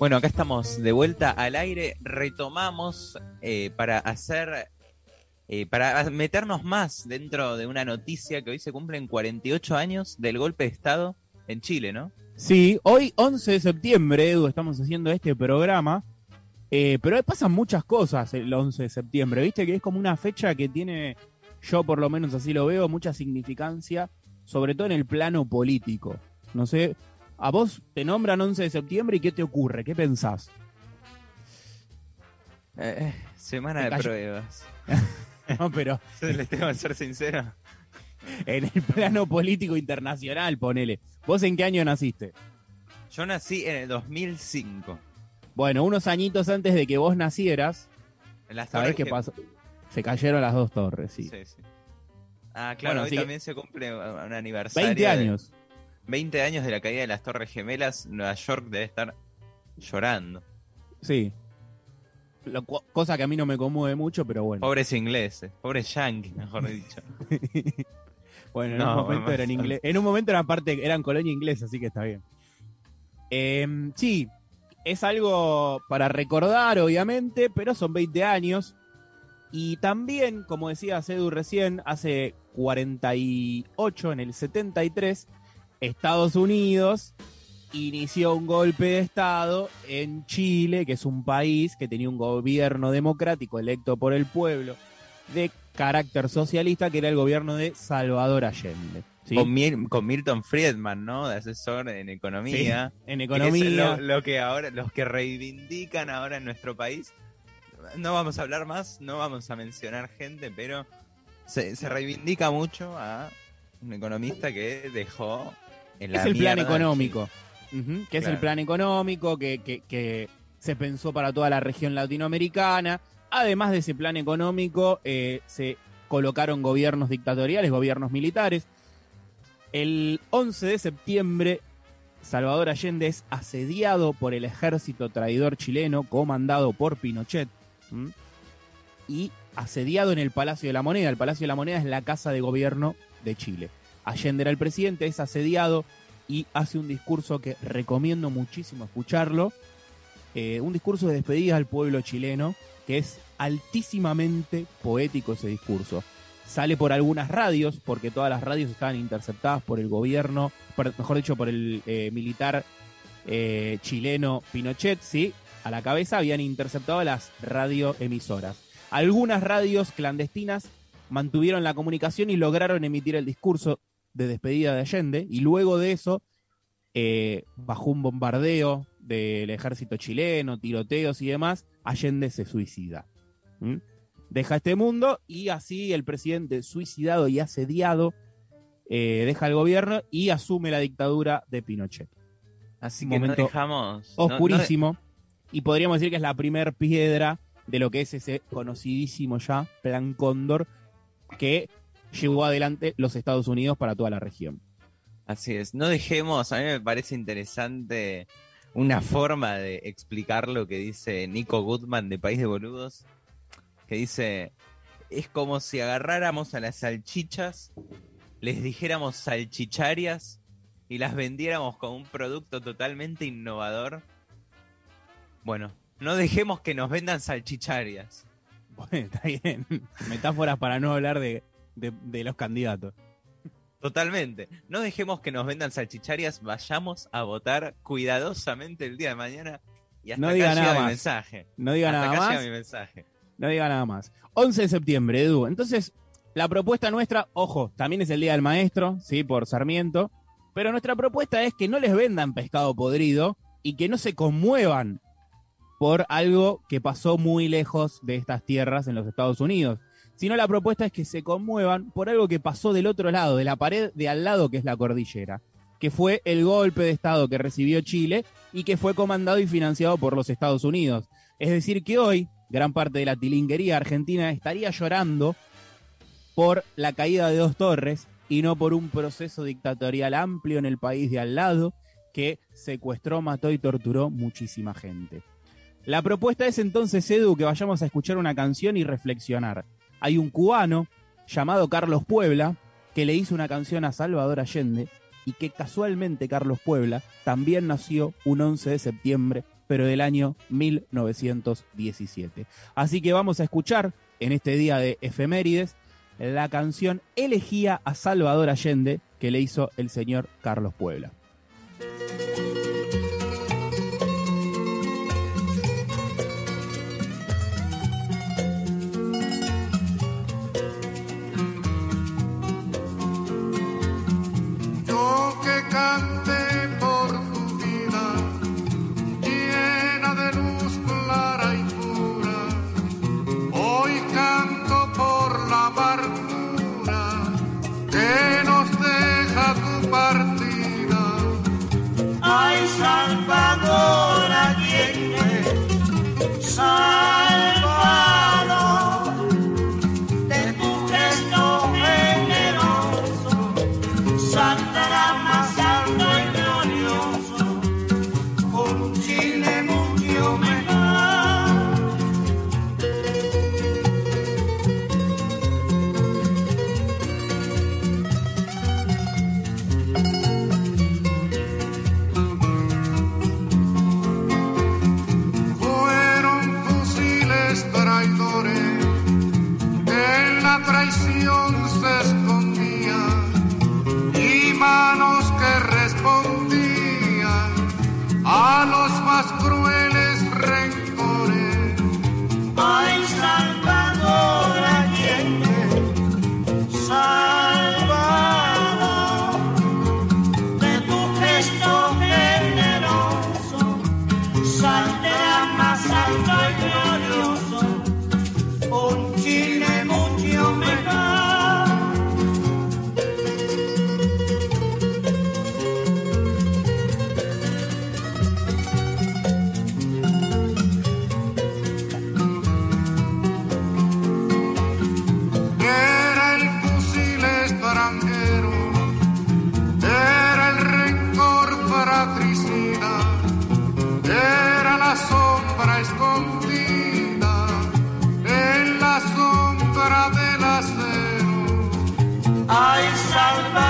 Bueno, acá estamos de vuelta al aire. Retomamos eh, para hacer, eh, para meternos más dentro de una noticia que hoy se cumplen 48 años del golpe de Estado en Chile, ¿no? Sí, hoy 11 de septiembre, Edu, estamos haciendo este programa. Eh, pero pasan muchas cosas el 11 de septiembre, ¿viste? Que es como una fecha que tiene, yo por lo menos así lo veo, mucha significancia, sobre todo en el plano político. No sé, a vos te nombran 11 de septiembre y ¿qué te ocurre? ¿Qué pensás? Eh, semana de pruebas. no, pero... Les tengo que ser sincero. En el plano político internacional, ponele. ¿Vos en qué año naciste? Yo nací en el 2005. Bueno, unos añitos antes de que vos nacieras, ¿sabés qué pasó? Se cayeron las dos torres, sí. sí, sí. Ah, claro, hoy también se cumple un aniversario. 20 años. 20 años de la caída de las Torres Gemelas, Nueva York debe estar llorando. Sí. cosa que a mí no me conmueve mucho, pero bueno. Pobres ingleses, pobres yankees, mejor dicho. bueno, en un momento eran inglés, en un momento eran parte, eran colonia inglesa, así que está bien. Em, sí, es algo para recordar, obviamente, pero son 20 años. Y también, como decía Cedu recién, hace 48, en el 73, Estados Unidos inició un golpe de Estado en Chile, que es un país que tenía un gobierno democrático electo por el pueblo de carácter socialista, que era el gobierno de Salvador Allende. Con, Milton Friedman, ¿no? De asesor en economía. en economía. lo, que ahora, los que reivindican ahora en nuestro país. No vamos a hablar más, no vamos a mencionar gente, pero se, reivindica mucho a un economista que dejó en la Es el plan económico. que es el plan económico que, que, se pensó para toda la región latinoamericana. Además de ese plan económico, eh, se colocaron gobiernos dictatoriales, gobiernos militares. El 11 de septiembre, Salvador Allende es asediado por el ejército traidor chileno comandado por Pinochet y asediado en el Palacio de la Moneda. El Palacio de la Moneda es la casa de gobierno de Chile. Allende era el presidente, es asediado y hace un discurso que recomiendo muchísimo escucharlo. Eh, un discurso de despedida al pueblo chileno, que es altísimamente poético ese discurso sale por algunas radios, porque todas las radios estaban interceptadas por el gobierno, mejor dicho, por el eh, militar eh, chileno Pinochet, sí, a la cabeza habían interceptado las radioemisoras. Algunas radios clandestinas mantuvieron la comunicación y lograron emitir el discurso de despedida de Allende, y luego de eso, eh, bajo un bombardeo del ejército chileno, tiroteos y demás, Allende se suicida deja este mundo y así el presidente suicidado y asediado eh, deja el gobierno y asume la dictadura de Pinochet. Así que no dejamos oscurísimo y podríamos decir que es la primer piedra de lo que es ese conocidísimo ya Plan Cóndor que llevó adelante los Estados Unidos para toda la región. Así es, no dejemos, a mí me parece interesante una forma de explicar lo que dice Nico Goodman de País de Boludos, que dice, es como si agarráramos a las salchichas, les dijéramos salchicharias y las vendiéramos como un producto totalmente innovador. Bueno, no dejemos que nos vendan salchicharias. Bueno, está bien. Metáforas para no hablar de, los candidatos. Totalmente. No dejemos que nos vendan salchicharias, vayamos a votar cuidadosamente el día de mañana y hasta no diga acá nada más. mi mensaje. No diga nada más. mi mensaje. No diga nada más. 11 de septiembre, Edu. Entonces, la propuesta nuestra, ojo, también es el Día del Maestro, ¿sí? Por Sarmiento. Pero nuestra propuesta es que no les vendan pescado podrido y que no se conmuevan por algo que pasó muy lejos de estas tierras en los Estados Unidos. Sino la propuesta es que se conmuevan por algo que pasó del otro lado, de la pared de al lado que es la cordillera, que fue el golpe de Estado que recibió Chile y que fue comandado y financiado por los Estados Unidos. Es decir, que hoy gran parte de la tilinguería argentina estaría llorando por la caída de dos torres y no por un proceso dictatorial amplio en el país de al lado que secuestró, mató y torturó muchísima gente. La propuesta es entonces, Edu, que vayamos a escuchar una canción y reflexionar. Hay un cubano llamado Carlos Puebla que le hizo una canción a Salvador Allende y que casualmente Carlos Puebla también nació un 11 de septiembre pero del año 1917. Así que vamos a escuchar en este día de efemérides la canción Elegía a Salvador Allende que le hizo el señor Carlos Puebla. almas cruéis. Y estás